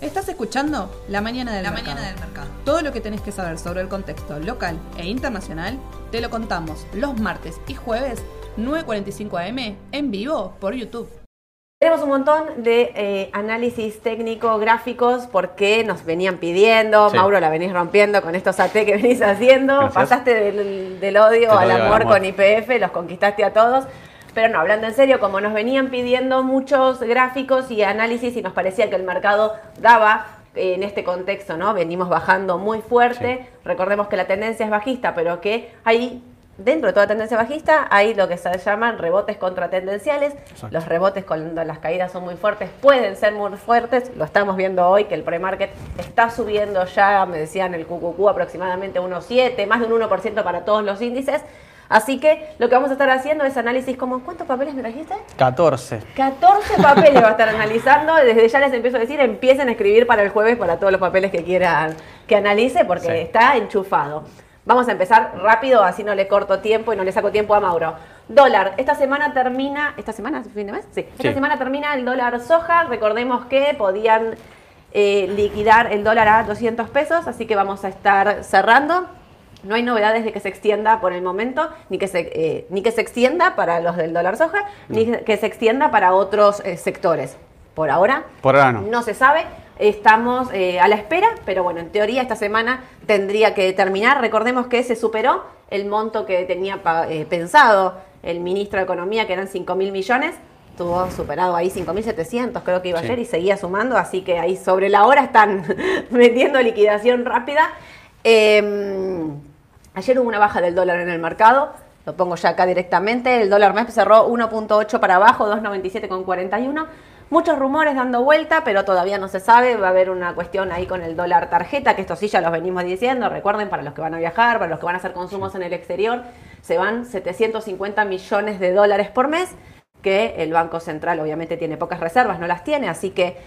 Estás escuchando La Mañana del, La mercado. Mañana del Mercado. Todo lo que tenés que saber sobre el contexto local e internacional te lo contamos los martes y jueves 9.45 am en vivo por YouTube. Tenemos un montón de eh, análisis técnico, gráficos, porque nos venían pidiendo. Sí. Mauro, la venís rompiendo con estos AT que venís haciendo. Gracias. Pasaste del, odio al amor, amor. con IPF, los conquistaste a todos. Pero no, hablando en serio, como nos venían pidiendo muchos gráficos y análisis y nos parecía que el mercado daba eh, en este contexto, ¿no? Venimos bajando muy fuerte. Recordemos que la tendencia es bajista, pero que hay dentro de toda tendencia bajista hay lo que se llaman rebotes contratendenciales. Exacto. Los rebotes cuando las caídas son muy fuertes pueden ser muy fuertes. Lo estamos viendo hoy que el pre-market está subiendo ya, me decían el QQQ aproximadamente unos 7, más de un 1% para todos los índices. Así que lo que vamos a estar haciendo es análisis como, ¿cuántos papeles me trajiste? 14. 14 papeles va a estar analizando. Desde ya les empiezo a decir, empiecen a escribir para el jueves para todos los papeles que quieran que analice, porque Sí. está enchufado. Vamos a empezar rápido, así no le corto tiempo y no le saco tiempo a Mauro. Dólar, esta semana termina, ¿esta semana fin de mes? Sí, esta Sí. semana termina el dólar soja. Recordemos que podían eh, liquidar el dólar a 200 pesos, así que vamos a estar cerrando. No hay novedades de que se extienda por el momento, ni que se, eh, ni que se extienda para los del dólar soja, ni que se extienda para otros eh, sectores. Por ahora, Por ahora no. no se sabe. Estamos eh, a la espera, pero bueno, en teoría esta semana tendría que terminar. Recordemos que se superó el monto que tenía pensado el ministro de Economía, que eran 5 mil millones. Tuvo superado ahí 5.700, creo que iba Sí. ayer, y seguía sumando, así que ahí sobre la hora están metiendo liquidación rápida. Eh, ayer hubo una baja del dólar en el mercado, lo pongo ya acá directamente. El dólar MEP cerró 1.8 para abajo, 2.97,41. Muchos rumores dando vuelta, pero todavía no se sabe. Va a haber una cuestión ahí con el dólar tarjeta, que esto sí ya los venimos diciendo. Recuerden, para los que van a viajar, para los que van a hacer consumos en el exterior, se van 750 millones de dólares por mes, que el Banco Central obviamente tiene pocas reservas, no las tiene, así que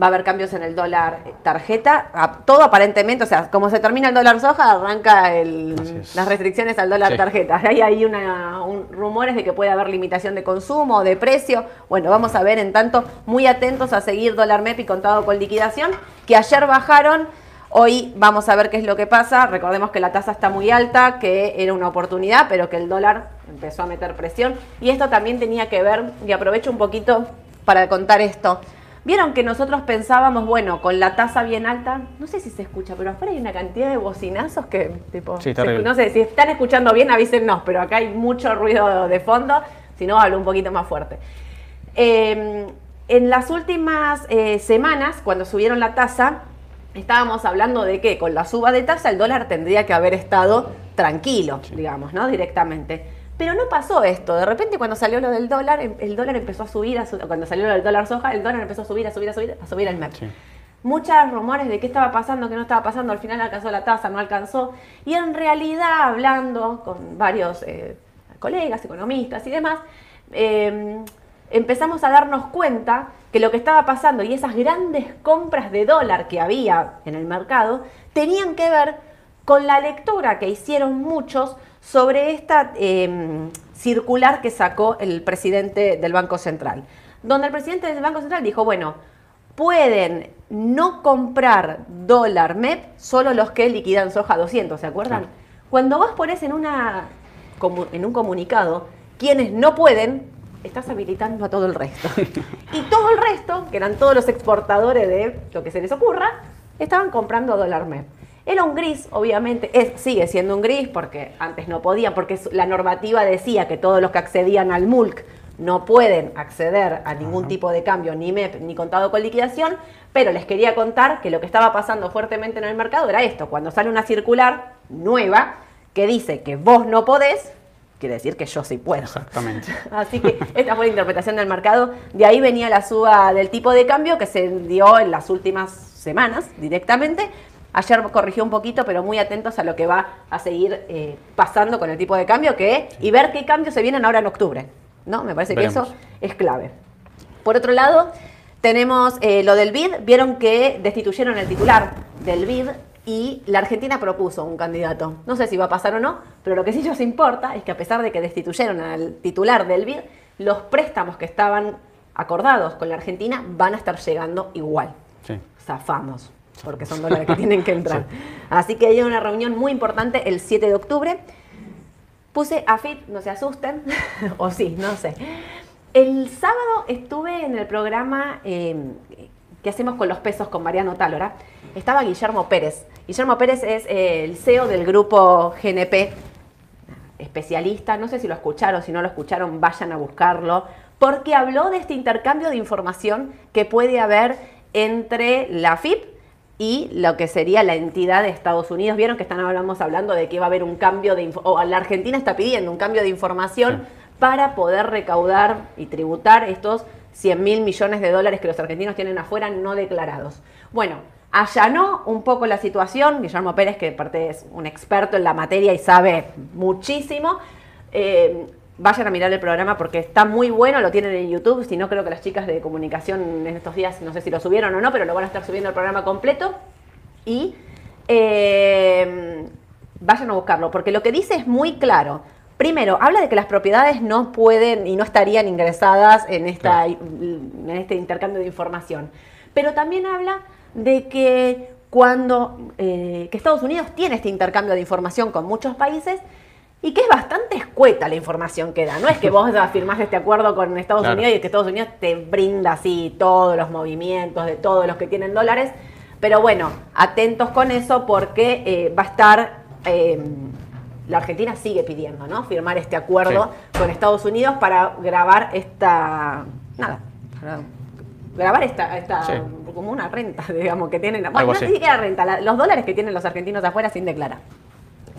va a haber cambios en el dólar tarjeta. A- Todo aparentemente, o sea, como se termina el dólar soja, arranca el- las restricciones al dólar Sí. tarjeta. Hay ahí una, un- rumores de que puede haber limitación de consumo, de precio. Bueno, vamos a ver en tanto, muy atentos a seguir dólar MEP y contado con liquidación, que ayer bajaron. Hoy vamos a ver qué es lo que pasa. Recordemos que la tasa está muy alta, que era una oportunidad, pero que el dólar empezó a meter presión. Y esto también tenía que ver, y aprovecho un poquito para contar esto. Vieron que nosotros pensábamos, bueno, con la tasa bien alta, no sé si se escucha, pero afuera hay una cantidad de bocinazos que, tipo, Sí, se- no sé, si están escuchando bien, avísennos, pero acá hay mucho ruido de fondo, si no, hablo un poquito más fuerte. Eh, en las últimas eh, semanas, cuando subieron la tasa, estábamos hablando de que con la suba de tasa el dólar tendría que haber estado tranquilo, digamos, ¿no? Directamente. Pero no pasó esto. De repente cuando salió lo del dólar, em- el dólar empezó a subir, a su- cuando salió lo del dólar soja, el dólar empezó a subir, a subir, a subir, a subir el MEP. Sí. Muchos rumores de qué estaba pasando, qué no estaba pasando, al final alcanzó la tasa, no alcanzó. Y en realidad, hablando con varios eh, colegas, economistas y demás, eh, empezamos a darnos cuenta que lo que estaba pasando y esas grandes compras de dólar que había en el mercado tenían que ver con la lectura que hicieron muchos sobre esta eh, circular que sacó el presidente del Banco Central, donde el presidente del Banco Central dijo, bueno, pueden no comprar dólar MEP solo los que liquidan soja 200, ¿se acuerdan? Claro. Cuando vos pones en, una, en un comunicado quienes no pueden, estás habilitando a todo el resto. y todo el resto, que eran todos los exportadores de lo que se les ocurra, estaban comprando dólar MEP. Era un gris, obviamente, es, sigue siendo un gris porque antes no podían, porque la normativa decía que todos los que accedían al MULC no pueden acceder a ningún tipo de cambio, ni MEP, ni contado con liquidación, pero les quería contar que lo que estaba pasando fuertemente en el mercado era esto, cuando sale una circular nueva que dice que vos no podés, quiere decir que yo sí puedo. Exactamente. Así que esta fue la interpretación del mercado. De ahí venía la suba del tipo de cambio que se dio en las últimas semanas directamente. Ayer corrigió un poquito, pero muy atentos a lo que va a seguir eh, pasando con el tipo de cambio que, y ver qué cambios se vienen ahora en octubre. ¿no? Me parece que eso es clave. Por otro lado, tenemos eh, lo del BID. Vieron que destituyeron el titular del BID y la Argentina propuso un candidato. No sé si va a pasar o no, pero lo que sí nos importa es que a pesar de que destituyeron al titular del BID, los préstamos que estaban acordados con la Argentina van a estar llegando igual. Sí. Zafamos, porque son dólares que tienen que entrar. Así que hay una reunión muy importante el 7 de octubre. Puse AFIP, no se asusten, o sí, no sé. El sábado estuve en el programa eh, que hacemos con los pesos con Mariano Tálora. Estaba Guillermo Pérez. Guillermo Pérez es eh, el CEO del grupo GNP, especialista. No sé si lo escucharon, si no lo escucharon, vayan a buscarlo. Porque habló de este intercambio de información que puede haber entre la FIP y lo que sería la entidad de Estados Unidos. Vieron que están hablamos hablando de que va a haber un cambio de o la Argentina está pidiendo un cambio de información para poder recaudar y tributar estos 100 mil millones de dólares que los argentinos tienen afuera no declarados. Bueno, allanó un poco la situación, Guillermo Pérez, que aparte es un experto en la materia y sabe muchísimo. Eh, vayan a mirar el programa porque está muy bueno, lo tienen en YouTube, si no creo que las chicas de comunicación en estos días, no sé si lo subieron o no, pero lo van a estar subiendo el programa completo. Y eh, vayan a buscarlo, porque lo que dice es muy claro. Primero, habla de que las propiedades no pueden y no estarían ingresadas en, esta, en este intercambio de información. Pero también habla de que cuando eh, que Estados Unidos tiene este intercambio de información con muchos países y que es bastante escueta la información que da. No es que vos firmás este acuerdo con Estados Unidos y que Estados Unidos te brinda así todos los movimientos de todos los que tienen dólares. Pero bueno, atentos con eso porque eh, va a estar... Eh, la Argentina sigue pidiendo, ¿no? Firmar este acuerdo con Estados Unidos para grabar esta. Nada, grabar esta, esta como una renta, digamos, que tienen. Bueno, no sé si renta, los dólares que tienen los argentinos afuera sin declarar.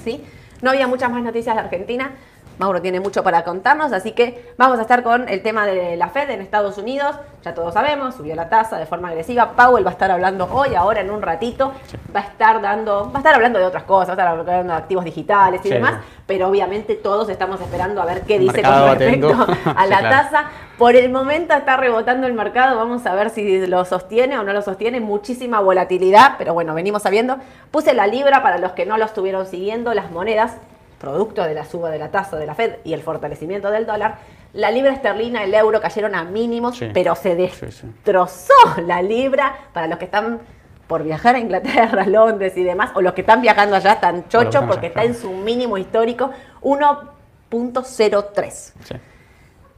¿Sí? No había muchas más noticias de Argentina. Mauro tiene mucho para contarnos, así que vamos a estar con el tema de la Fed en Estados Unidos. Ya todos sabemos, subió la tasa de forma agresiva. Powell va a estar hablando hoy, ahora en un ratito. Va a estar dando, va a estar hablando de otras cosas, va a estar hablando de activos digitales y demás. Pero obviamente todos estamos esperando a ver qué dice con respecto a la tasa. Por el momento está rebotando el mercado, vamos a ver si lo sostiene o no lo sostiene. Muchísima volatilidad, pero bueno, venimos sabiendo. Puse la libra para los que no lo estuvieron siguiendo, las monedas producto de la suba de la tasa de la Fed y el fortalecimiento del dólar, la libra esterlina, el euro cayeron a mínimos, pero se destrozó la libra. Para los que están por viajar a Inglaterra, Londres y demás, o los que están viajando allá están chochos porque está en su mínimo histórico 1.03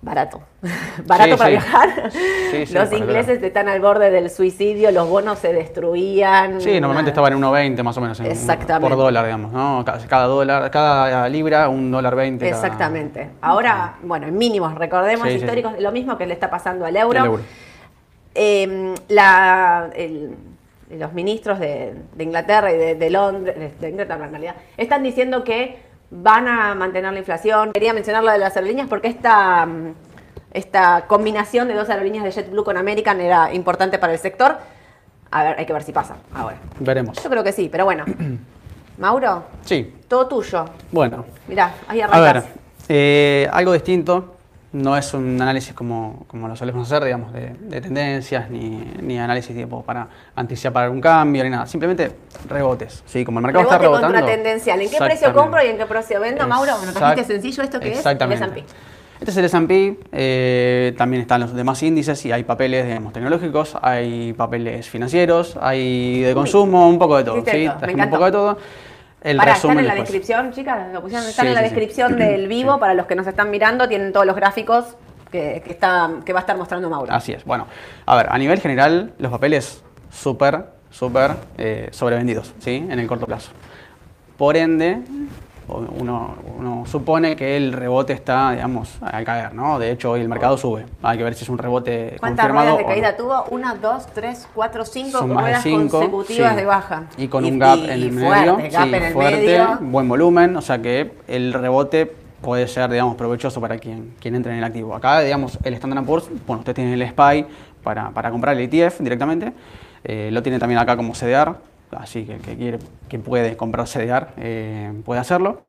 barato. barato para viajar. los ingleses están al borde del suicidio, los bonos se destruían. Sí, normalmente estaban en 1,20 más o menos. Exactamente. Por dólar, digamos, ¿no? Cada, dólar, cada libra, un dólar 20. Exactamente. Ahora, bueno, en mínimos, recordemos históricos, lo mismo que le está pasando al euro. Em, los ministros de, Inglaterra y de, Londres, de Inglaterra en realidad, están diciendo que van a mantener la inflación. Quería mencionar lo de las aerolíneas porque esta, mm, esta combinación de dos aerolíneas de JetBlue con American era importante para el sector. A ver, hay que ver si pasa ahora. Veremos. Yo creo que sí, pero bueno. Mauro. Sí. Todo tuyo. Bueno. Mirá, ahí arrancas. A ver, eh, algo distinto no es un análisis como, como lo solemos hacer, digamos, de, tendencias, ni, ni, análisis tipo para anticipar algún cambio, ni nada. Simplemente rebotes. Sí, como el mercado está rebotando. tendencial. ¿En qué precio compro y en qué precio vendo, Mauro? Bueno, trajiste sencillo esto que es el S&P. Este es el S&P, eh, también están los demás índices y hay papeles digamos, tecnológicos, hay papeles financieros, hay de consumo, un poco de todo. ¿sí? un poco de todo. El para, están en la descripción, chicas, están en la descripción del vivo, para los que nos están mirando, tienen todos los gráficos que, está, que va a estar mostrando Mauro. Así es. Bueno, a ver, a nivel general, los papeles súper, súper eh, sobrevendidos, ¿sí? En el corto plazo. Por ende, uno, supone que el rebote está, digamos, al caer, ¿no? De hecho, hoy el mercado sube. Hay que ver si es un rebote ¿Cuántas ruedas de caída tuvo? Una, dos, tres, cuatro, cinco ruedas consecutivas de baja. Y con un gap en el medio. sí, fuerte, buen volumen. O sea que el rebote puede ser, digamos, provechoso para quien, quien entre en el activo. Acá, digamos, el Standard Poor's, bueno, usted tiene el SPY para, para comprar el ETF directamente. Eh, lo tiene también acá como CDR, así que que quiere, que puede comprar CDR eh, puede hacerlo.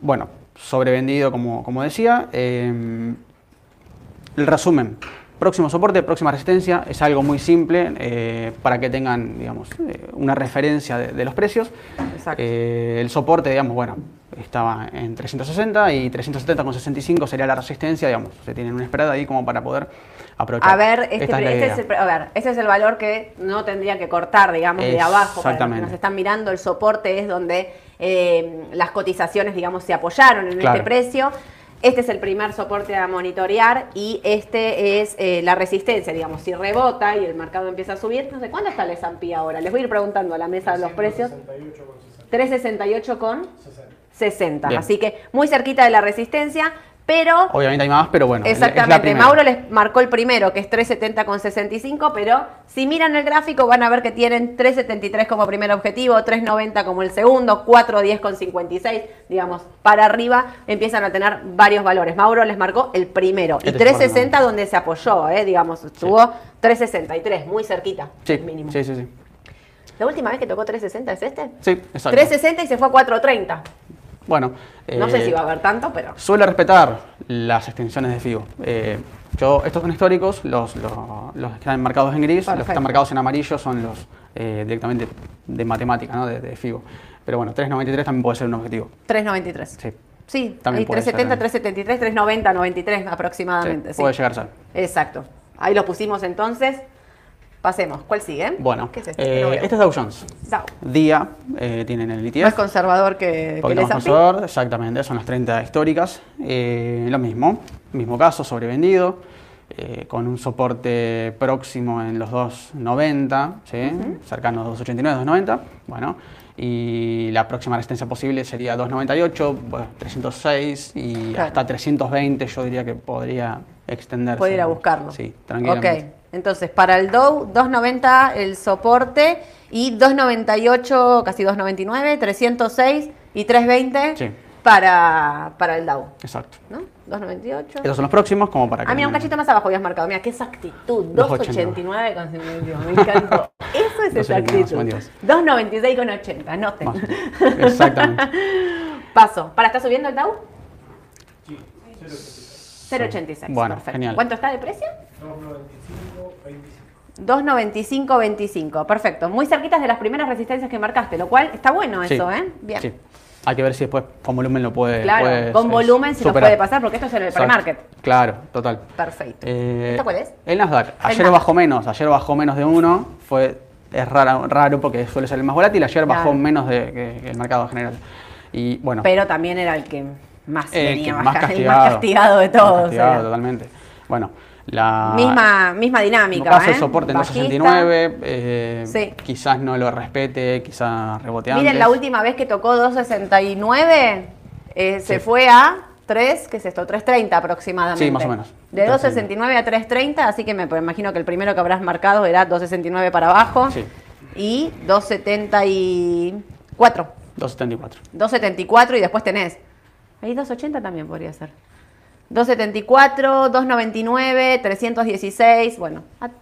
Bueno, sobrevendido como, como decía. Eh, el resumen, próximo soporte, próxima resistencia, es algo muy simple eh, para que tengan, digamos, una referencia de, los precios. el soporte, digamos, bueno, estaba en 360 y 370,65 sería la resistencia, digamos, se tienen una esperada ahí como para poder aprovechar. A ver, este, este es el, a ver, ese es el valor que no tendría que cortar, digamos, de abajo. Para los que nos están mirando, el soporte es donde eh, las cotizaciones, digamos, se apoyaron en este precio. Este es el primer soporte a monitorear y este es eh, la resistencia, digamos, si rebota y el mercado empieza a subir, no sé, ¿cuánto está el S&P ahora? Les voy a ir preguntando a la mesa de los precios. 368 con 60. Así que muy cerquita de la resistencia. Pero. Obviamente hay más, pero bueno. Exactamente. Mauro les marcó el primero, que es 370 con 65, pero si miran el gráfico van a ver que tienen 373 como primer objetivo, 390 como el segundo, 410 con 56, digamos, para arriba empiezan a tener varios valores. Mauro les marcó el primero. y 360 este donde se apoyó, eh, digamos, estuvo 363, muy cerquita. Sí, mínimo. Sí, sí, sí. ¿La última vez que tocó 360 es este? Sí, exacto. 360 y se fue a 430. Bueno. No sé si eh, va a haber tanto, pero. Suele respetar las extensiones de FIBO. Eh, yo, estos son históricos, los, los, que están marcados en gris, los que están marcados en amarillo son los eh, directamente de matemática, ¿no? De, FIBO. Pero bueno, 393 también puede ser un objetivo. 393. Sí. Sí, también 370, 373, 390, 93 aproximadamente. Puede llegar a ser. Exacto. Ahí lo pusimos entonces. Pasemos. ¿Cuál sigue? Bueno, ¿Qué es este? Eh, este es Dow Jones. Dow. Día eh, tienen el ETF. Más conservador que, que el más conservador, exactamente. Son las 30 históricas. Eh, lo mismo. Mismo caso, sobrevendido. Eh, con un soporte próximo en los 2.90, ¿sí? cercano a 2.89, 2.90. Bueno, y la próxima resistencia posible sería 2.98, 306 y hasta 320 yo diría que podría extenderse. Puede ir a buscarlo. Sí, tranquilamente. Ok, entonces para el Dow 2.90 el soporte y 2.98, casi 2.99, 306 y 320 sí. para, para el Dow. Exacto. ¿No? 2.98. Esos son los próximos, como para que. Ah, mira, un cachito más abajo habías marcado. Mira, qué exactitud. 2.89 con 52. Me encantó. Eso es exactitud. 2.96 con 80. Noten. Exactamente. Paso. ¿Para estar subiendo el Dow? Sí. 0.86. Bueno, Perfecto. genial. ¿Cuánto está de precio? 2.95, 25. Perfecto. Muy cerquitas de las primeras resistencias que marcaste, lo cual está bueno eso, ¿eh? Bien. Sí. Hay que ver si después con volumen lo puede. Claro, con volumen si lo puede pasar, porque esto es en el pre-market. Claro, total. Perfecto. Eh, ¿Esto cuál es? El Nasdaq. Ayer bajó menos, ayer bajó menos de uno. Fue, es raro, raro porque suele ser el más volátil. Ayer bajó menos de, que, el mercado general. Y bueno. Pero también era el que más venía, más, castigado, más castigado de todos. Castigado, totalmente. Bueno. La, misma, misma dinámica. Caso ¿eh? soporte en 269, eh, quizás no lo respete, quizás reboteando. Miren, la última vez que tocó 269 eh, se fue a 3, ¿qué es esto? 330 aproximadamente. Sí, más o menos. De 269 a 330, así que me imagino que el primero que habrás marcado era 269 para abajo. Sí. Y 274. 274. 274 y después tenés. Ahí 280 también podría ser. 274, 299, 316, bueno, a, mí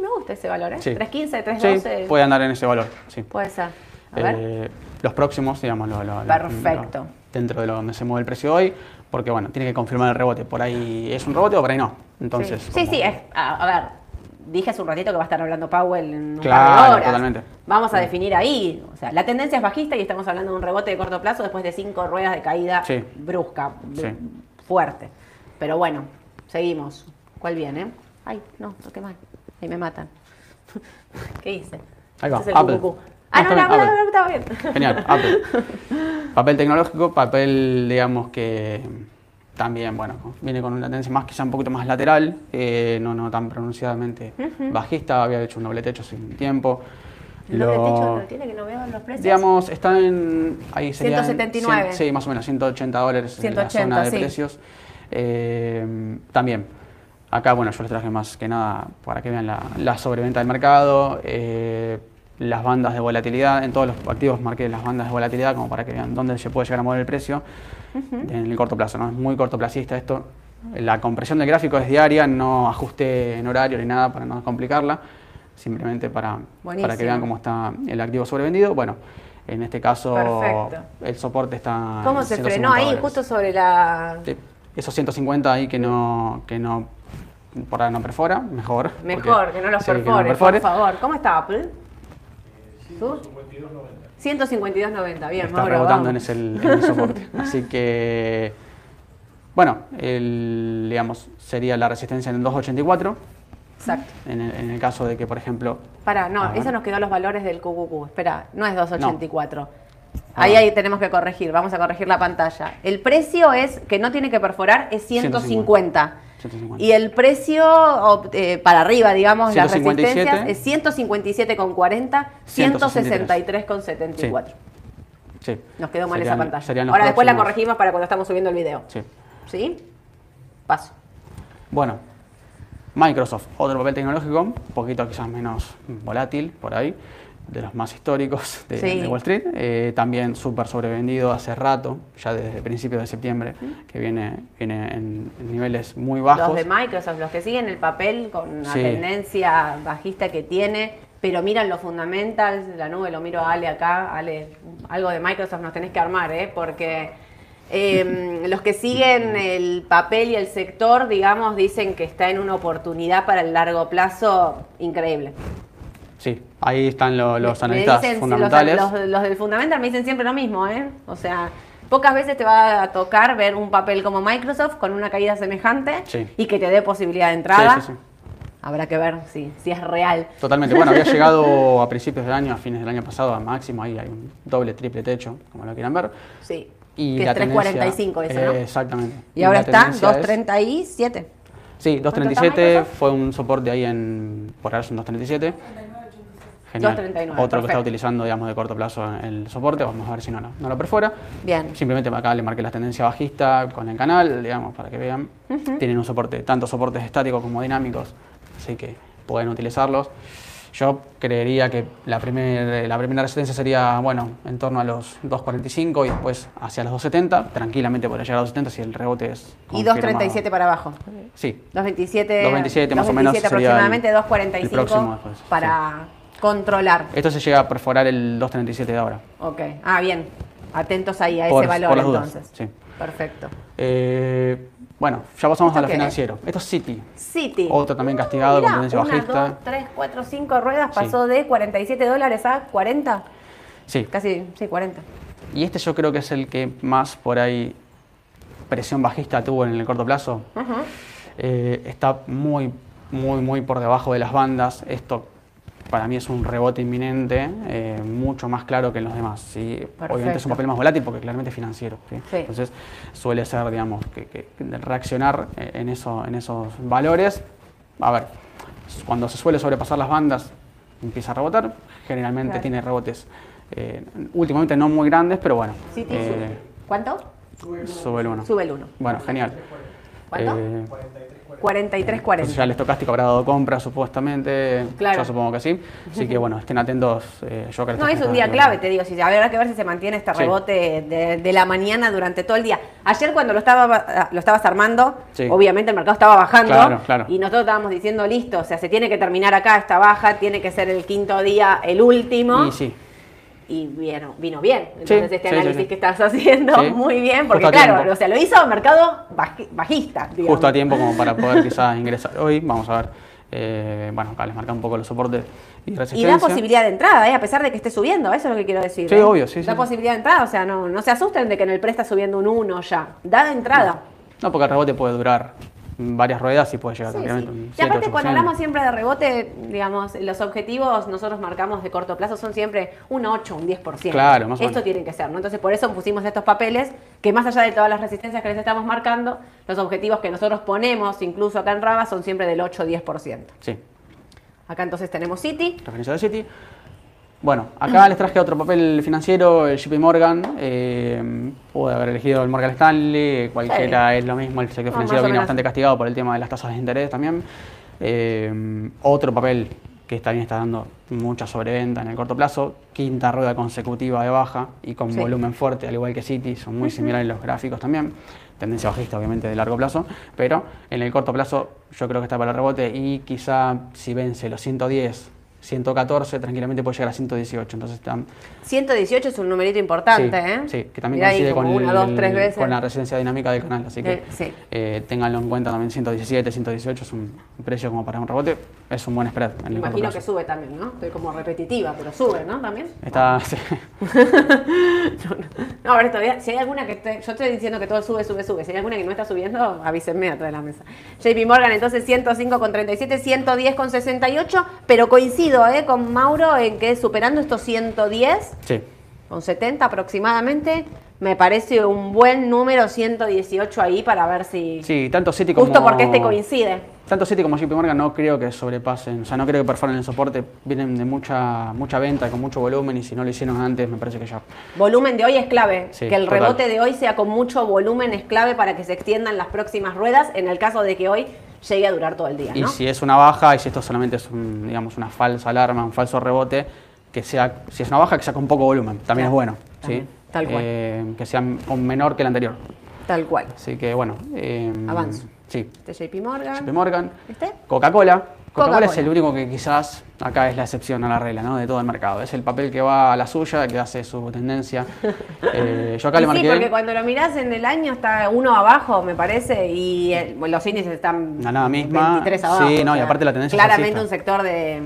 me gusta ese valor, ¿eh? 315, 312. Sí, puede andar en ese valor, sí. Puede ser. A ver. Eh, los próximos, digamos, lo, Perfecto. dentro de lo donde se mueve el precio hoy, porque bueno, tiene que confirmar el rebote. Por ahí es un rebote o por ahí no. Entonces, sí, sí, es, a, ver, dije hace un ratito que va a estar hablando Powell en un claro, par de horas. totalmente. Vamos a definir ahí. O sea, la tendencia es bajista y estamos hablando de un rebote de corto plazo después de cinco ruedas de caída brusca. Sí fuerte. Pero bueno, seguimos. ¿Cuál viene? Ay, no, toqué mal. Ahí me matan. ¿Qué hice? Ahí va, Apple. Ah, no, no, no, no, estaba bien. Genial, Apple. Papel tecnológico, papel, digamos que también, bueno, viene con una tendencia más quizá un poquito más lateral, eh, no, no tan pronunciadamente bajista, había hecho un doble techo sin tiempo. ¿El doble techo lo tiene que no veo los precios? Digamos, está en. Ahí 179. sí, más o menos, 180 dólares 180, en la zona de precios. Eh, también, acá, bueno, yo les traje más que nada para que vean la, sobreventa del mercado, eh, las bandas de volatilidad. En todos los activos marqué las bandas de volatilidad como para que vean dónde se puede llegar a mover el precio en el corto plazo. ¿no? Es muy cortoplacista esto. La compresión del gráfico es diaria, no ajuste en horario ni nada para no complicarla simplemente para, para que vean cómo está el activo sobrevendido. Bueno, en este caso el soporte está... ¿Cómo se frenó ahí? Justo sobre la... esos 150 ahí que no, que no por ahora no perfora, mejor. Mejor, que no los perfore, por favor. ¿Cómo está Apple? 152.90. bien, Está rebotando en, ese, en el soporte. Así que Bueno, el, digamos, sería la resistencia en 284. Exacto. En el, caso de que, por ejemplo... Para, no, eso nos quedó los valores del QQQ. Espera, no es 284. Ahí, ahí tenemos que corregir, vamos a corregir la pantalla. El precio es, que no tiene que perforar, es 150. Y el precio eh, para arriba, digamos, las resistencias es 157,40, 163,74. Sí. Nos quedó mal esa pantalla. Ahora después la corregimos para cuando estamos subiendo el video. Sí. ¿Sí? Paso. Bueno, Microsoft, otro papel tecnológico, un poquito quizás menos volátil por ahí de los más históricos de, Wall Street. Eh, también súper sobrevendido hace rato, ya desde principios de septiembre, que viene, viene en, niveles muy bajos. Los de Microsoft, los que siguen el papel con la tendencia bajista que tiene, pero miran los fundamentals, la nube, lo miro a Ale acá, Ale, algo de Microsoft nos tenés que armar, ¿eh? porque em, los que siguen el papel y el sector, digamos, dicen que está en una oportunidad para el largo plazo increíble. Sí, ahí están los analistas fundamentales. Los, del fundamental me dicen siempre lo mismo, ¿eh? O sea, pocas veces te va a tocar ver un papel como Microsoft con una caída semejante y que te dé posibilidad de entrada. Sí, sí, Habrá que ver si, si es real. Totalmente. Bueno, había llegado a principios del año, a fines del año pasado, a máximo. Ahí hay un doble, triple techo, como lo quieran ver. Sí. Y que es 3.45 eso, ¿no? exactamente. Y, ahora está 2.37. Sí, 2.37 fue un soporte ahí en, por ahora son 2.37. Genial. Otro que está utilizando, digamos, de corto plazo el soporte. Vamos a ver si no, no, lo perfora. Bien. Simplemente acá le marqué la tendencia bajista con el canal, digamos, para que vean. Tienen un soporte, tanto soportes estáticos como dinámicos, así que pueden utilizarlos. Yo creería que la, primer, la primera resistencia sería, bueno, en torno a los 2.45 y después hacia los 2.70. Tranquilamente podría llegar a 2.70 si el rebote es. ¿Y 2.37 para abajo? Sí. 2.27. 2.27 más o menos. aproximadamente, 2.45 para controlar. Esto se llega a perforar el 237 de ahora. Ok. Ah, bien. Atentos ahí a ese valor entonces. Sí. Perfecto. Eh, bueno, ya pasamos a lo financiero. Esto es City. City. Otro también castigado con tendencia una, bajista. Dos, tres, cuatro, cinco ruedas pasó de 47 dólares a 40. Sí. Casi, sí, 40. Y este yo creo que es el que más por ahí presión bajista tuvo en el corto plazo. Eh, está muy, muy, muy por debajo de las bandas. Esto para mí es un rebote inminente, eh, mucho más claro que en los demás. ¿sí? Obviamente es un papel más volátil porque claramente es financiero. Entonces suele ser, digamos, que, reaccionar eh, en, eso, en esos valores. A ver, cuando se suele sobrepasar las bandas, empieza a rebotar. Generalmente tiene rebotes eh, últimamente no muy grandes, pero bueno. Sí, ¿Cuánto? Sube el 1. Sube el 1. Bueno, genial. ¿Cuánto? 43, 40. ya el estocástico habrá dado compra, supuestamente. Claro. Yo supongo que sí. Así que bueno, estén atentos. Eh, yo creo no, es un día clave, te digo. Si, habrá que ver si se mantiene este rebote de, la mañana durante todo el día. Ayer, cuando lo, estaba, lo estabas armando, obviamente el mercado estaba bajando. Claro, claro. Y nosotros estábamos diciendo, listo, o sea, se tiene que terminar acá esta baja, tiene que ser el quinto día, el último. Y sí y vino, vino bien. Entonces este análisis que estás haciendo muy bien, porque claro, o sea, lo hizo mercado bajista. Justo a tiempo como para poder quizás ingresar hoy. Vamos a ver, eh, bueno, acá les marca un poco los soportes y resistencia. Y da posibilidad de entrada, ¿eh? a pesar de que esté subiendo, eso es lo que quiero decir. Sí, ¿eh? obvio, sí. Da posibilidad de entrada, o sea, no, no se asusten de que en el pre está subiendo un 1 ya. Da de entrada. no, porque el rebote puede durar varias ruedas y puede llegar sí, Y aparte cuando hablamos siempre de rebote, digamos, los objetivos nosotros marcamos de corto plazo son siempre un 8, un 10%. Claro, más o Esto tiene que ser, ¿no? Entonces por eso pusimos estos papeles que más allá de todas las resistencias que les estamos marcando, los objetivos que nosotros ponemos, incluso acá en Raba, son siempre del 8 10%. Sí. Acá entonces tenemos City. Referencia de City. Bueno, acá les traje otro papel financiero, el JP Morgan. Eh, pude haber elegido el Morgan Stanley, cualquiera es lo mismo. El sector financiero viene bastante castigado por el tema de las tasas de interés también. Eh, otro papel que también está dando mucha sobreventa en el corto plazo, quinta rueda consecutiva de baja y con volumen fuerte, al igual que City, son muy similares los gráficos también. Tendencia bajista, obviamente, de largo plazo, pero en el corto plazo yo creo que está para el rebote y quizá si vence los 110 114, tranquilamente puede llegar a 118. Entonces están 118 es un numerito importante, ¿eh? Sí, que también coincide con, con, la residencia dinámica del canal. Así que eh, eh, ténganlo en cuenta también. 117, 118 es un precio como para un rebote. Es un buen spread. En Imagino que sube también, ¿no? Estoy como repetitiva, pero sube, ¿no? También. Está. Sí. no, a ver, todavía. Si hay alguna que esté. Yo estoy diciendo que todo sube, sube, sube. Si hay alguna que no está subiendo, avísenme atrás de la mesa. JP Morgan, entonces 105,37, 110,68. Pero coincido, ¿eh? Con Mauro en que superando estos 110 Sí. Con 70 aproximadamente, me parece un buen número 118 ahí para ver si... Sí, tanto City como... Justo porque este coincide. Tanto City como JP Morgan no creo que sobrepasen, o sea, no creo que perforen el soporte, vienen de mucha mucha venta con mucho volumen y si no lo hicieron antes me parece que ya... Volumen de hoy es clave, que el rebote de hoy sea con mucho volumen es clave para que se extiendan las próximas ruedas en el caso de que hoy llegue a durar todo el día. Y si es una baja y si esto solamente es un, digamos, una falsa alarma, un falso rebote, que sea, si es una baja, que sea con poco volumen, también es bueno. ¿sí? Tal cual. Eh, que sea con menor que el anterior. Tal cual. Así que bueno. Eh, Avanzo. Sí. Este JP Morgan. JP Morgan. ¿Este? Coca-Cola. Coca-Cola es el único que quizás acá es la excepción a la regla ¿no? de todo el mercado. Es el papel que va a la suya, que hace su tendencia. Eh, yo acá le marqué. Sí, porque cuando lo mirás en el año está uno abajo, me parece, y los índices están. La nada misma. 23 abajo. Sí, no, y aparte la tendencia. Claramente un sector de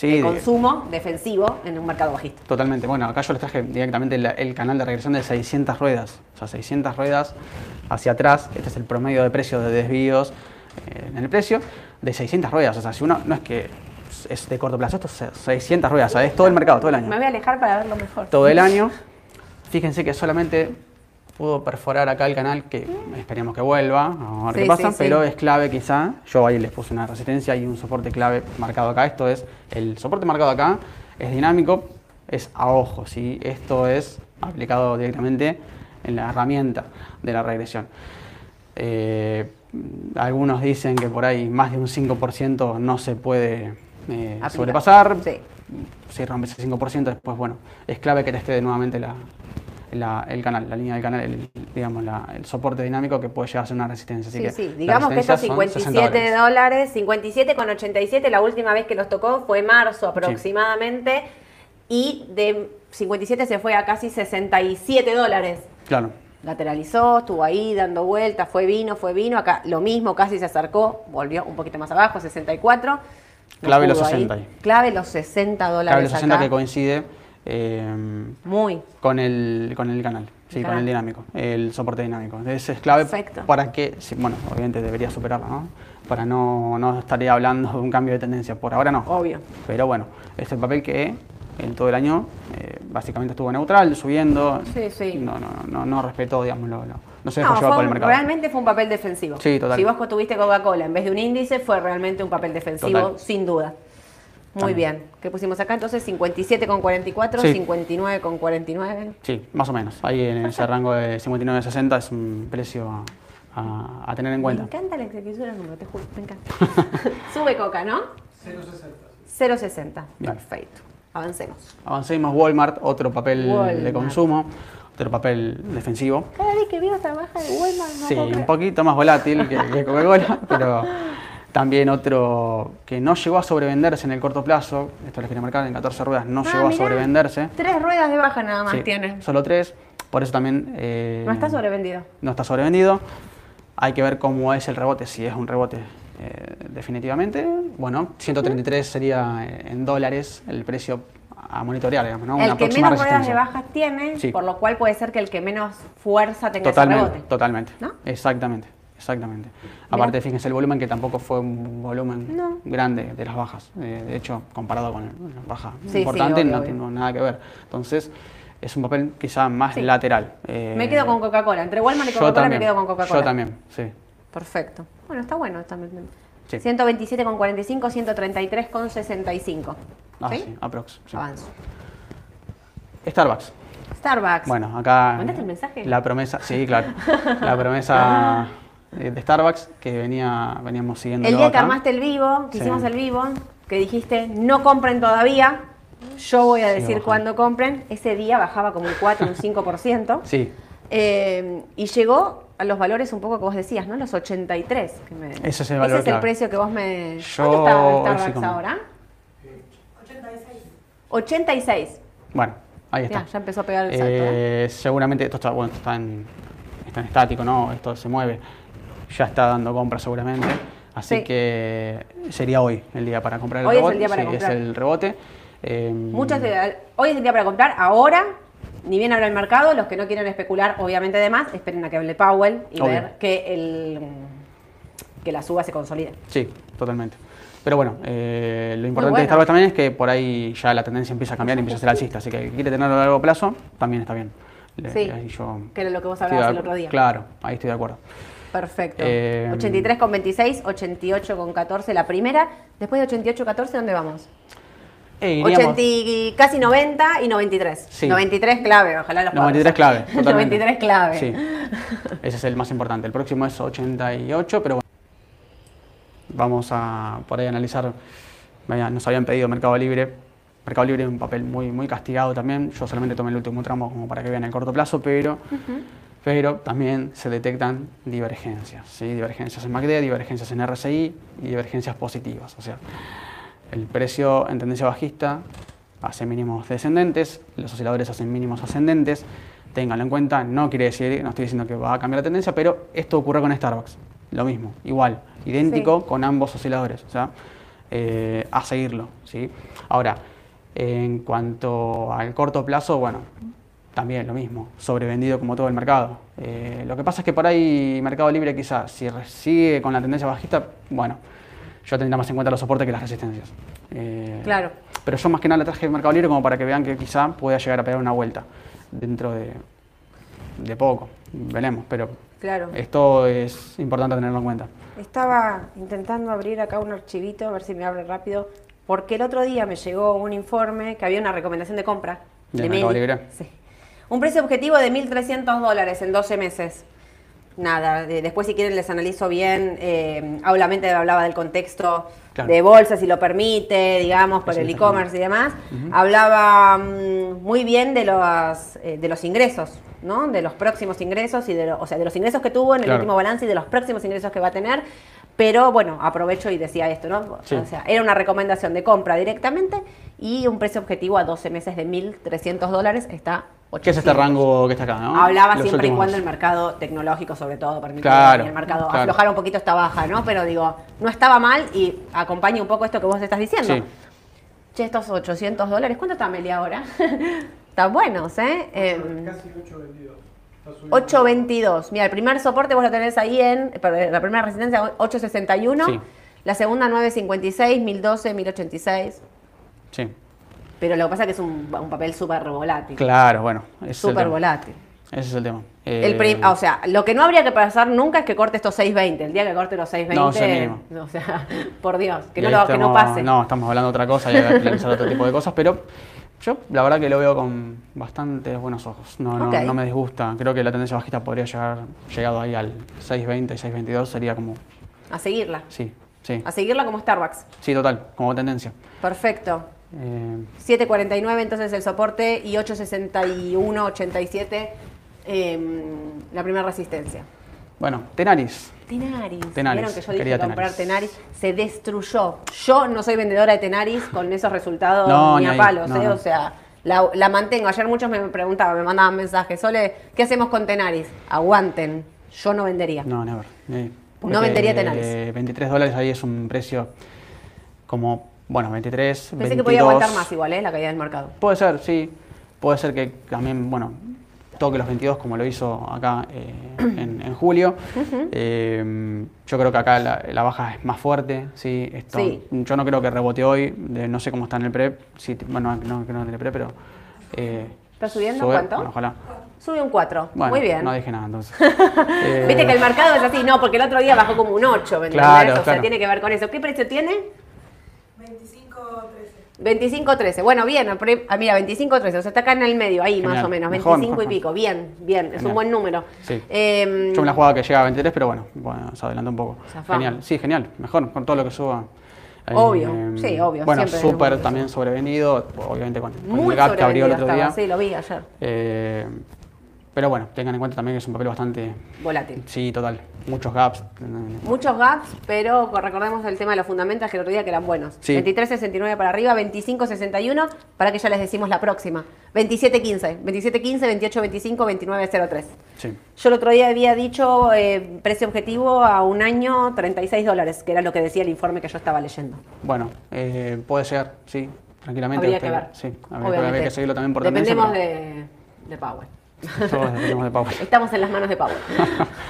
de consumo defensivo en un mercado bajista. Totalmente. Bueno, acá yo les traje directamente el, canal de regresión de 600 ruedas. O sea, 600 ruedas hacia atrás. Este es el promedio de precios de desvíos eh, en el precio de 600 ruedas. O sea, si uno no es que es de corto plazo, esto es 600 ruedas. O sea, es todo el mercado, todo el año. Me voy a alejar para verlo mejor. Todo el año. Fíjense que solamente pudo perforar acá el canal, que esperemos que vuelva, a ver qué pasa, pero es clave quizá, yo ahí les puse una resistencia y un soporte clave marcado acá, esto es, el soporte marcado acá es dinámico, es a ojo, ¿sí? esto es aplicado directamente en la herramienta de la regresión. Eh, algunos dicen que por ahí más de un 5% no se puede eh, sobrepasar. Si rompe ese 5%, después, bueno, es clave que te esté nuevamente la, el canal, la línea del canal, el, digamos, el soporte dinámico que puede llegar a ser una resistencia. sí, sí, digamos que estos 57 dólares, 57 con 87, la última vez que los tocó fue marzo aproximadamente, y de 57 se fue a casi 67 dólares. Claro. Lateralizó, estuvo ahí dando vueltas, fue vino, fue vino, acá lo mismo, casi se acercó, volvió un poquito más abajo, 64. Clave los 60. Clave los 60 dólares. Clave los 60 que coincide Em, Muy. Con el, con el canal, sí, con el dinámico, el soporte dinámico. Ese es clave para que, bueno, obviamente debería superarlo, ¿no? Para no, no estaría hablando de un cambio de tendencia, por ahora no. Obvio. Pero bueno, es el papel que en todo el año eh, básicamente estuvo neutral, subiendo. Sí, sí. No, no, no, no respetó, digamos, lo, no se dejó llevar por el mercado. Realmente fue un papel defensivo. Sí, total. Si vos tuviste Coca-Cola en vez de un índice, fue realmente un papel defensivo, sin duda. Muy bien. ¿Qué pusimos acá? Entonces 57 con 44, 59 con 49. Sí, más o menos. Ahí en ese rango de 59 60 es un precio a, tener en cuenta. Me encanta la execución del número, te juro, me encanta. Sube Coca, ¿no? 0,60. 0,60. Perfecto. Avancemos. Avancemos. Walmart, otro papel de consumo otro papel defensivo. Cada vez que veo esta baja de Walmart, no Sí, un poquito más volátil que, que Coca-Cola, pero también otro que no llegó a sobrevenderse en el corto plazo, esto les quería marcar, en 14 ruedas no ah, llegó a sobrevenderse. Tres ruedas de baja nada más tiene. Solo tres, por eso también... Eh, no está sobrevendido. No está sobrevendido. Hay que ver cómo es el rebote, si es un rebote eh, definitivamente. Bueno, 133 sería eh, en dólares el precio a monitorear, digamos, ¿no? El que menos ruedas de bajas tiene, por lo cual puede ser que el que menos fuerza tenga totalmente, ese rebote. Totalmente, ¿no? exactamente. Exactamente. Aparte, fíjense el volumen que tampoco fue un volumen grande de las bajas. Eh, de hecho, comparado con las bajas importantes, no tiene nada que ver. Entonces, es un papel quizá más lateral. Eh, me quedo con Coca-Cola. Entre Walmart y Coca-Cola me quedo con Coca-Cola. Yo también, sí. Perfecto. Bueno, está bueno también. Sí. 127 con 45, 133 con 65. Ah, sí, aprox. Avanzo. Starbucks. Starbucks. Bueno, acá. ¿Mandaste el mensaje? La promesa, sí, claro. La promesa de Starbucks que venía, veníamos siguiendo. El día que armaste el vivo, que hicimos el vivo, que dijiste no compren todavía, yo voy a decir cuándo compren, ese día bajaba como un 4, un 5%. sí. Eh, y llegó a los valores un poco que vos decías, ¿no? Los 83. ese es el valor. Ese es el precio que vos me. ¿Cuánto está Starbucks ahora? 86. Bueno, ahí está. Ya, empezó a pegar el salto. ¿eh? Eh, seguramente esto está, bueno, está en, está en estático, ¿no? Esto se mueve. Ya está dando compra seguramente. Así que sería hoy el día para comprar el hoy rebote. Es el día para sí, comprar. es el rebote. Muchas, hoy es el día para comprar. Ahora ni bien habla el mercado, los que no quieren especular, obviamente de más, esperen a que hable Powell y ver que, el, que la suba se consolide. Sí, totalmente. Pero bueno, eh, lo importante de esta también es que por ahí ya la tendencia empieza a cambiar y empieza a ser alcista, así que quiere tenerlo a largo plazo, también está bien. Sí, que era lo que vos hablabas el otro día. Claro, ahí estoy de acuerdo. Perfecto. Eh, 83 con 26, 88 con 14 la primera. Después de 88 14, ¿dónde vamos? Eh, 80, casi 90 y 93. Sí. 93 clave, ojalá los 93 clave. Totalmente. 93 clave. Sí. Ese es el más importante. El próximo es 88, pero bueno. Vamos a por ahí analizar. Nos habían pedido Mercado Libre. Mercado Libre es un papel muy, muy castigado también. Yo solamente tomé el último tramo como para que vean el corto plazo, pero, pero también se detectan divergencias. ¿sí? Divergencias en MACD, divergencias en RSI y divergencias positivas. O sea, el precio en tendencia bajista hace mínimos descendentes, los osciladores hacen mínimos ascendentes. Ténganlo en cuenta, no quiere decir, no estoy diciendo que va a cambiar la tendencia, pero esto ocurre con Starbucks. Lo mismo, igual, idéntico con ambos osciladores. O sea, eh, a seguirlo. ¿sí? Ahora, en cuanto al corto plazo, bueno, también lo mismo, sobrevendido como todo el mercado. Eh, lo que pasa es que por ahí Mercado Libre quizás, si sigue con la tendencia bajista, bueno, yo tendría más en cuenta los soportes que las resistencias. Eh, claro. Pero yo más que nada la traje de Mercado Libre como para que vean que quizá pueda llegar a pegar una vuelta dentro de, de poco. Veremos, pero claro. esto es importante tenerlo en cuenta. Estaba intentando abrir acá un archivito, a ver si me abre rápido, porque el otro día me llegó un informe que había una recomendación de compra. ¿De, de Mercado Libre? Sí. Un precio objetivo de 1.300 dólares en 12 meses nada, después si quieren les analizo bien, eh, hablaba del contexto de bolsa, si lo permite, digamos, por el e-commerce y demás. Hablaba mm, muy bien de los, eh, de los ingresos, ¿no? De los próximos ingresos y de, o sea, de los ingresos que tuvo en el último balance y de los próximos ingresos que va a tener. Pero bueno, aprovecho y decía esto, ¿no? O sea, era una recomendación de compra directamente y un precio objetivo a 12 meses de 1.300 dólares está ¿Qué es este rango que está acá? ¿no? Hablaba siempre y cuando el mercado tecnológico, sobre todo, permite el mercado aflojar un poquito esta baja, ¿no? Pero digo, no estaba mal y acompaña un poco esto que vos estás diciendo. Che, estos 800 dólares, ¿cuánto está Meli ahora? Están buenos, ¿eh? Em, casi 8.22. 8.22. Mira, el primer soporte vos lo tenés ahí en, la primera resistencia 8.61, la segunda 9.56, 1.012, 1.086. Sí. Pero lo que pasa es que es un, papel súper volátil. Claro, bueno. Súper volátil. Ese es el tema. El eh, o sea, lo que no habría que pasar nunca es que corte estos 6.20. El día que corte los 6.20, no, o sea, por Dios, que, no, lo, que no pase. No, estamos hablando de otra cosa y hay que pensar otro tipo de cosas, pero yo la verdad que lo veo con bastantes buenos ojos. No, no, no me disgusta. Creo que la tendencia bajista podría llegar llegado ahí al 6.20, 6.22, sería como... A seguirla. Sí, sí. A seguirla como Starbucks. Sí, total, como tendencia. Perfecto. 7.49 entonces el soporte y 8.61, em, la primera resistencia. Bueno, Tenaris. Tenaris. Vieron que yo dije comprar Tenaris. Se destruyó. Yo no soy vendedora de Tenaris con esos resultados ni, a palos, ¿eh? O sea, la, mantengo. Ayer muchos me preguntaban, me mandaban mensajes. Sole, ¿qué hacemos con Tenaris? Aguanten. Yo no vendería. No, never. no vendería Tenaris. 23 dólares ahí es un precio como bueno, 23, Pensé que podía aguantar más igual, ¿eh? La caída del mercado. Puede ser, sí. Puede ser que también, bueno, toque los 22 como lo hizo acá eh, en, julio. Eh, yo creo que acá la, baja es más fuerte, ¿sí? Esto, Yo no creo que rebote hoy, no sé cómo está en el pre, bueno, no, que no en el pre, pero... Eh, ¿Está subiendo cuánto? Bueno, ojalá. Sube un 4. Muy bien. No dije nada entonces. Viste que el mercado es así, no, porque el otro día bajó como un 8, ¿me claro, O sea, tiene que ver con eso. ¿Qué precio tiene? 25-13. Bueno, bien, ah, mira, 25-13, o sea, está acá en el medio, ahí más o menos, 25 y pico. Bien, bien, es un buen número. Sí. Em, Yo me la jugaba que llega a 23, pero bueno, bueno se adelanta un poco. Genial, sí, genial, mejor, con todo lo que suba. Obvio, em, sí, obvio. Bueno, súper también sobrevenido, obviamente con, el gap que abrió el otro día. Sí, lo vi ayer. Eh, pero bueno, tengan en cuenta también que es un papel bastante... Volátil. Sí, total. Muchos gaps. Muchos gaps, pero recordemos el tema de los fundamentos que el otro día que eran buenos. Sí. 23.69 para arriba, 25.61, para que ya les decimos la próxima. 27.15, 27.15, 28.25, 29.03. Sí. Yo el otro día había dicho eh, precio objetivo a un año 36 dólares, que era lo que decía el informe que yo estaba leyendo. Bueno, eh, puede ser, sí, tranquilamente. Habría que ver. Sí, habría, que seguirlo también por Dependemos de, de Power. Todos dependemos de Power. Estamos en las manos de Power.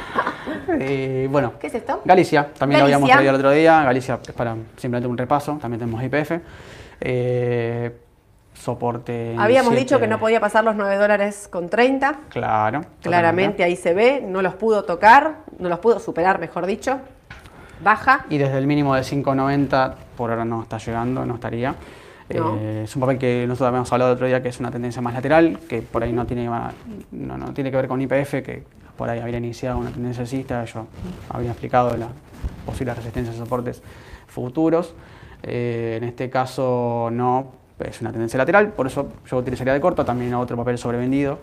eh, bueno. ¿Qué es esto? Galicia, también lo habíamos traído el otro día. Galicia es para simplemente un repaso. También tenemos IPF. Eh, soporte. Habíamos dicho que no podía pasar los 9 dólares con 30. Claro. Claramente ahí se ve. No los pudo tocar, no los pudo superar, mejor dicho. Baja. Y desde el mínimo de 5.90 por ahora no está llegando, no estaría. Eh, es un papel que nosotros habíamos hablado el otro día que es una tendencia más lateral, que por ahí no tiene, no, no tiene que ver con IPF, que por ahí habría iniciado una tendencia alcista, yo había explicado las posibles resistencias y soportes futuros. Eh, en este caso no, es una tendencia lateral, por eso yo utilizaría de corto, también otro papel sobrevendido.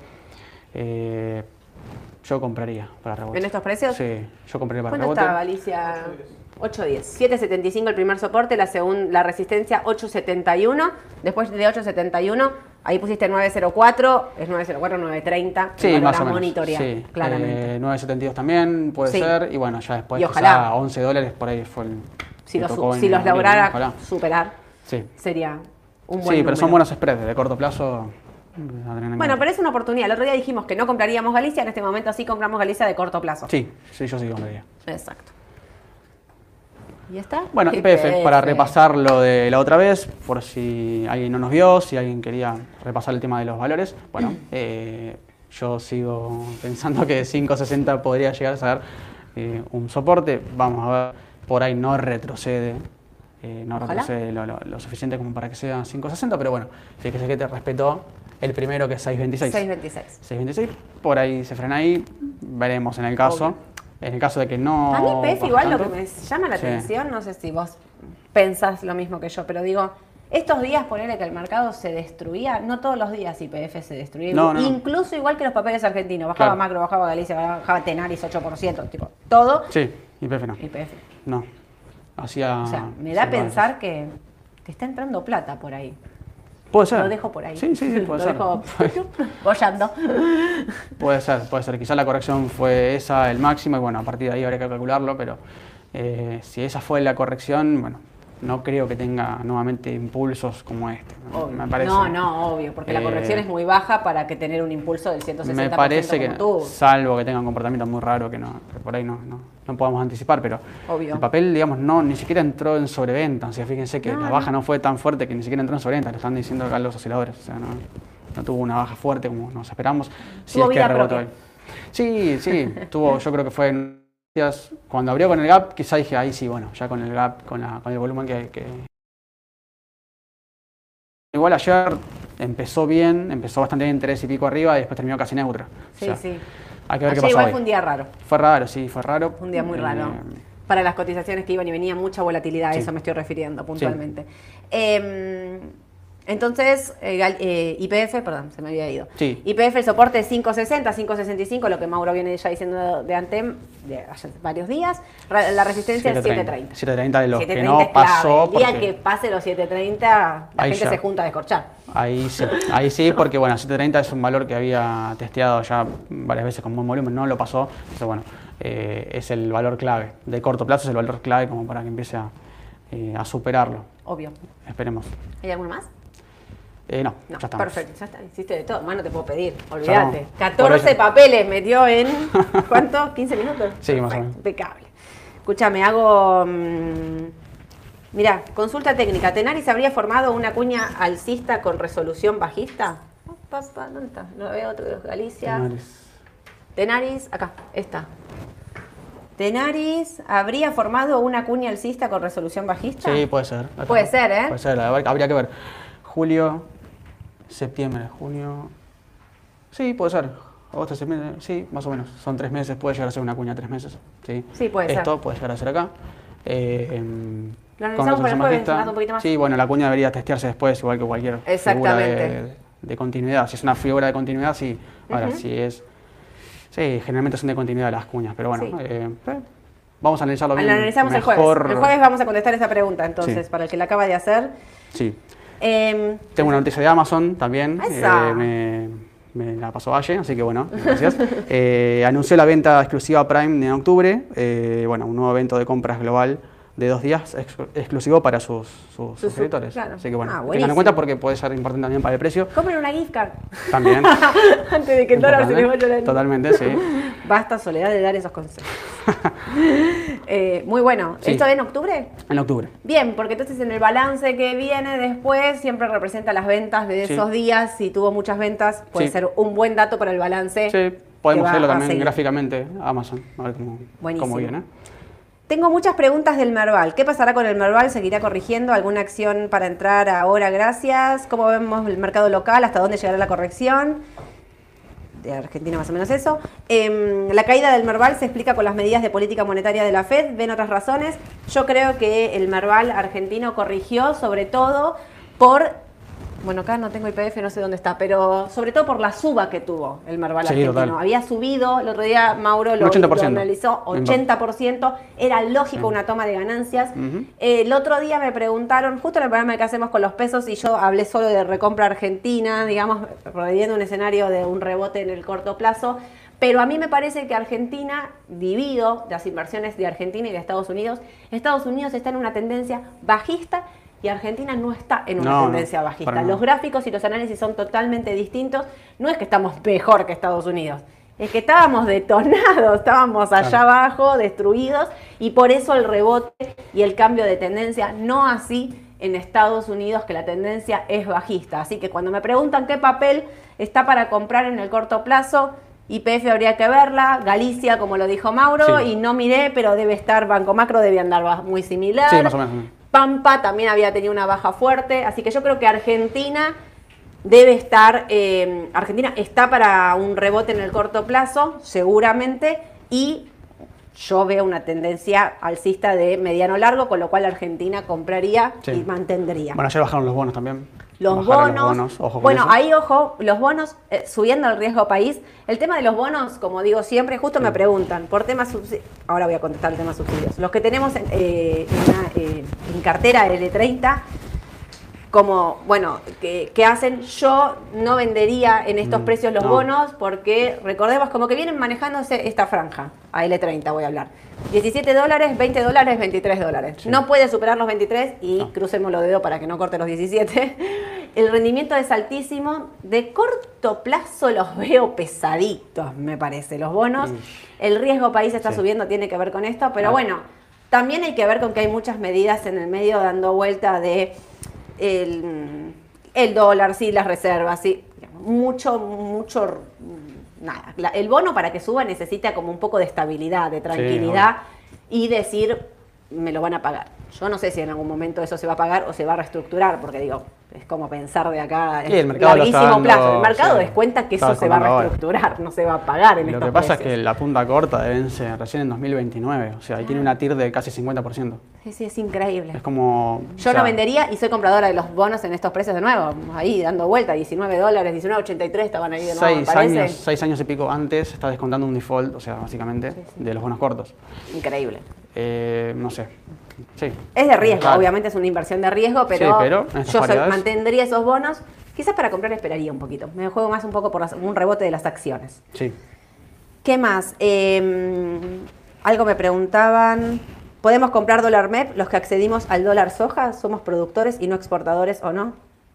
Eh, yo compraría para rebote. ¿En estos precios? Sí, yo compraría para rebote. ¿Cuánto está Alicia? 8.10. 7.75 el primer soporte, la, segunda, la resistencia 8.71. Después de 8.71, ahí pusiste 9.04, es 9.04, 9.30. Sí, más o menos. sí. claramente. Eh, 9.72 también puede ser. Y bueno, ya después a 11 dólares por ahí fue el. Si, los, si los lograra superar, sí. sería un buen Sí, pero son buenos spreads de corto plazo. Bueno, pero es una oportunidad. El otro día dijimos que no compraríamos Galicia, en este momento sí compramos Galicia de corto plazo. Sí, sí, yo sí compraría. Exacto. ¿Y está? Bueno, IPF, para repasar lo de la otra vez, por si alguien no nos vio, si alguien quería repasar el tema de los valores. Bueno, eh, yo sigo pensando que 5.60 podría llegar a ser eh, un soporte. Vamos a ver, por ahí no retrocede. Eh, no retrocede lo, suficiente como para que sea 5.60, pero bueno, fíjese que te respetó el primero que es 6.26. 6.26. 6.26, por ahí se frena ahí, veremos en el caso. En el caso de que no. A mí PF igual lo que me llama la atención, no sé si vos pensás lo mismo que yo, pero digo, estos días ponerle que el mercado se destruía, no todos los días IPF se destruía, incluso igual que los papeles argentinos, bajaba Macro, bajaba Galicia, bajaba Tenaris 8%, tipo, todo. Sí, IPF no. IPF. No. Hacía. O sea, me da a pensar que, que está entrando plata por ahí. Puede ser. Lo dejo por ahí. Sí, sí, sí puede ser. Lo dejo bollando. puede ser, puede ser. Quizá la corrección fue esa, el máximo, y bueno, a partir de ahí habría que calcularlo, pero eh, si esa fue la corrección, bueno, no creo que tenga nuevamente impulsos como este. Me parece. No, no, obvio, porque la corrección eh, es muy baja para que tener un impulso del 160%. Me parece que, salvo que tenga un comportamiento muy raro que, no, por ahí no, no, podamos anticipar, pero el papel, digamos, no ni siquiera entró en sobreventa. O sea, fíjense que la baja no fue tan fuerte que ni siquiera entró en sobreventa, lo están diciendo acá los osciladores. O sea, no, tuvo una baja fuerte como nos esperamos. Si es que rebotó. Sí, sí, tuvo, yo creo que fue en cuando abrió con el gap, quizá dije, ahí sí, bueno, ya con el gap, con, el volumen que, Igual ayer empezó bien, empezó bastante bien, tres y pico arriba y después terminó casi neutra. Sí, sí. Hay que ver qué pasó igual fue un día raro. Fue raro, sí, fue raro. Un día muy raro. Eh, Para las cotizaciones que iban y venían, mucha volatilidad, a eso me estoy refiriendo puntualmente. Em, entonces, eh, eh, IPF, perdón, se me había ido. Sí. IPF, el soporte es 560, 565, lo que Mauro viene ya diciendo de Antem de hace varios días. La resistencia es 730. 730 de los que no pasó. El día que pase los 730, la gente se junta a descorchar. Ahí sí, ahí sí, porque bueno, 730 es un valor que había testeado ya varias veces con buen volumen, no lo pasó. Entonces, bueno, eh, es el valor clave. De corto plazo es el valor clave como para que empiece a, a superarlo. Obvio. Esperemos. ¿Hay alguno más? Eh, no, ya está. Perfecto, ya está. Hiciste de todo. Más no te puedo pedir, olvídate. 14 papeles metió en. ¿Cuánto? ¿15 minutos? Sí, más o menos. Impecable. Escúchame, hago. Mmm, mirá, consulta técnica. ¿Tenaris habría formado una cuña alcista con resolución bajista? ¿Dónde está? Lo veo otro de Galicia. Tenaris. Tenaris, acá, está. ¿Tenaris habría formado una cuña alcista con resolución bajista? Sí, puede ser. Puede ser, ¿eh? Puede ser, habría que ver. Julio, septiembre, junio. Sí, puede ser. Agosto, septiembre, sí, más o menos. Son tres meses, puede llegar a ser una cuña tres meses. Sí, sí puede Esto ser. Esto puede llegar a ser acá. Eh, ¿Lo analizamos el jueves, un poquito más? Sí, bueno, la cuña debería testearse después, igual que cualquier figura de, continuidad. Si es una figura de continuidad, sí. Ahora, si es Sí, generalmente son de continuidad las cuñas, pero bueno, eh, eh, vamos a analizarlo bien. Lo analizamos el jueves. El jueves vamos a contestar esa pregunta, entonces, para el que la acaba de hacer. Sí. Em, Tengo una noticia de Amazon también. Eh, me, la pasó Valle, así que bueno, gracias. anunció la venta exclusiva Prime en octubre, bueno, un nuevo evento de compras global de dos días exclusivo para sus, sus, suscriptores. Así que bueno, ah, tengan en cuenta porque puede ser importante también para el precio. Compren una gift card. También. Antes de que el dólar se les vaya la Totalmente, sí. Basta, Soledad, de dar esos consejos. Eh, muy bueno. ¿Esto es en octubre? En octubre. Bien, porque entonces en el balance que viene después siempre representa las ventas de esos días. Si tuvo muchas ventas, puede ser un buen dato para el balance. Sí, podemos verlo también gráficamente Amazon, a ver cómo, cómo viene. Tengo muchas preguntas del Merval. ¿Qué pasará con el Merval? ¿Seguirá corrigiendo? ¿Alguna acción para entrar ahora? Gracias. ¿Cómo vemos el mercado local? ¿Hasta dónde llegará la corrección? De Argentina más o menos eso. Em, la caída del Merval se explica con las medidas de política monetaria de la Fed. ¿Ven otras razones? Yo creo que el Merval argentino corrigió sobre todo por bueno, acá no tengo IPF, no sé dónde está, pero sobre todo por la suba que tuvo el Marval argentino. Había subido, el otro día Mauro lo, analizó, 80%, era lógico una toma de ganancias. el otro día me preguntaron, justo en el programa que hacemos con los pesos, y yo hablé solo de recompra argentina, digamos, previendo un escenario de un rebote en el corto plazo. Pero a mí me parece que Argentina, divido las inversiones de Argentina y de Estados Unidos, Estados Unidos está en una tendencia bajista y Argentina no está en una tendencia bajista. Los gráficos y los análisis son totalmente distintos. No es que estamos mejor que Estados Unidos, es que estábamos detonados, estábamos allá abajo, destruidos, y por eso el rebote y el cambio de tendencia, no así en Estados Unidos, que la tendencia es bajista. Así que cuando me preguntan qué papel está para comprar en el corto plazo, IPF habría que verla, Galicia, como lo dijo Mauro, y no miré, pero debe estar, Banco Macro debe andar muy similar. Sí, más o menos. Pampa también había tenido una baja fuerte, así que yo creo que Argentina debe estar, eh, Argentina está para un rebote en el corto plazo, seguramente, y yo veo una tendencia alcista de mediano largo, con lo cual Argentina compraría y mantendría. Bueno, ayer bajaron los bonos también. Los bonos, bueno, ahí ojo, los bonos eh, subiendo el riesgo país. El tema de los bonos, como digo siempre, justo me preguntan por temas subsidios. Ahora voy a contestar el tema subsidios. Los que tenemos en, eh, eh, cartera L30, como, bueno, ¿qué, hacen? Yo no vendería en estos mm, precios los bonos porque recordemos como que vienen manejándose esta franja, a L30 voy a hablar. 17 dólares, 20 dólares, 23 dólares. No puede superar los 23 y crucemos los dedos para que no corte los 17. El rendimiento es altísimo. De corto plazo los veo pesaditos, me parece, los bonos. El riesgo país está subiendo, tiene que ver con esto, pero bueno, también hay que ver con que hay muchas medidas en el medio dando vuelta de el, el dólar, sí, las reservas, sí. Mucho, mucho nada, el bono para que suba necesita como un poco de estabilidad, de tranquilidad y decir, me lo van a pagar. Yo no sé si en algún momento eso se va a pagar o se va a reestructurar, porque digo, es como pensar de acá en el larguísimo plazo. El mercado descuenta que eso se va a reestructurar, no se va a pagar en Lo que pasa es que la punta corta deben ser recién en 2029, o sea, ahí tiene una TIR de casi 50%. Sí, sí, es increíble. Es como... Yo no vendería y soy compradora de los bonos en estos precios de nuevo, ahí dando vuelta, 19 dólares, 19,83 estaban ahí de nuevo. Seis años, seis años y pico antes está descontando un default, o sea, básicamente, de los bonos cortos. Increíble. Eh, no sé, es de riesgo, obviamente es una inversión de riesgo, pero, yo mantendría esos bonos. Quizás para comprar esperaría un poquito. Me juego más un poco por un rebote de las acciones. Sí. ¿Qué más? Em, algo me preguntaban. ¿Podemos comprar dólar MEP los que accedimos al dólar soja? ¿Somos productores y no exportadores o no?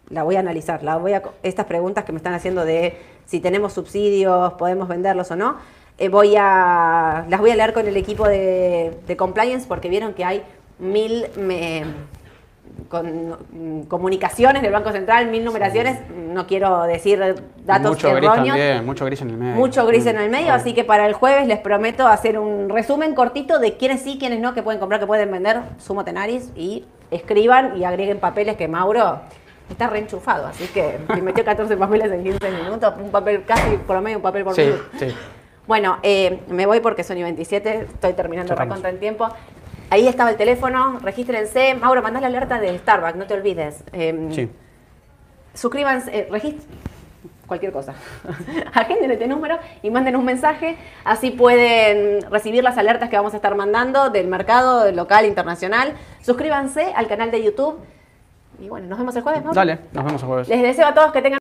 La voy a analizar. La voy a, estas preguntas que me están haciendo de si tenemos subsidios, podemos venderlos o no. Eh, voy a, las voy a leer con el equipo de, de compliance porque vieron que hay mil con, comunicaciones del Banco Central, mil numeraciones, no quiero decir datos mucho erróneos. Gris mucho gris en el medio. Mucho gris en el medio, así que para el jueves les prometo hacer un resumen cortito de quiénes sí, quiénes no, que pueden comprar, que pueden vender, sumo tenaris, y escriban y agreguen papeles que Mauro está reenchufado, así que me metió 14 papeles en 15 minutos, un papel casi por lo medio un papel por sí, minuto. Sí. Bueno, eh, me voy porque son y 27, estoy terminando recontra en tiempo. Ahí estaba el teléfono, regístrense. Mauro, mandá la alerta de Starbucks, no te olvides. Em, sí. Suscríbanse, eh, cualquier cosa. Agenden este número y manden un mensaje, así pueden recibir las alertas que vamos a estar mandando del mercado local internacional. Suscríbanse al canal de YouTube. Y bueno, nos vemos el jueves, ¿no? Dale, nos vemos el jueves. Les deseo a todos que tengan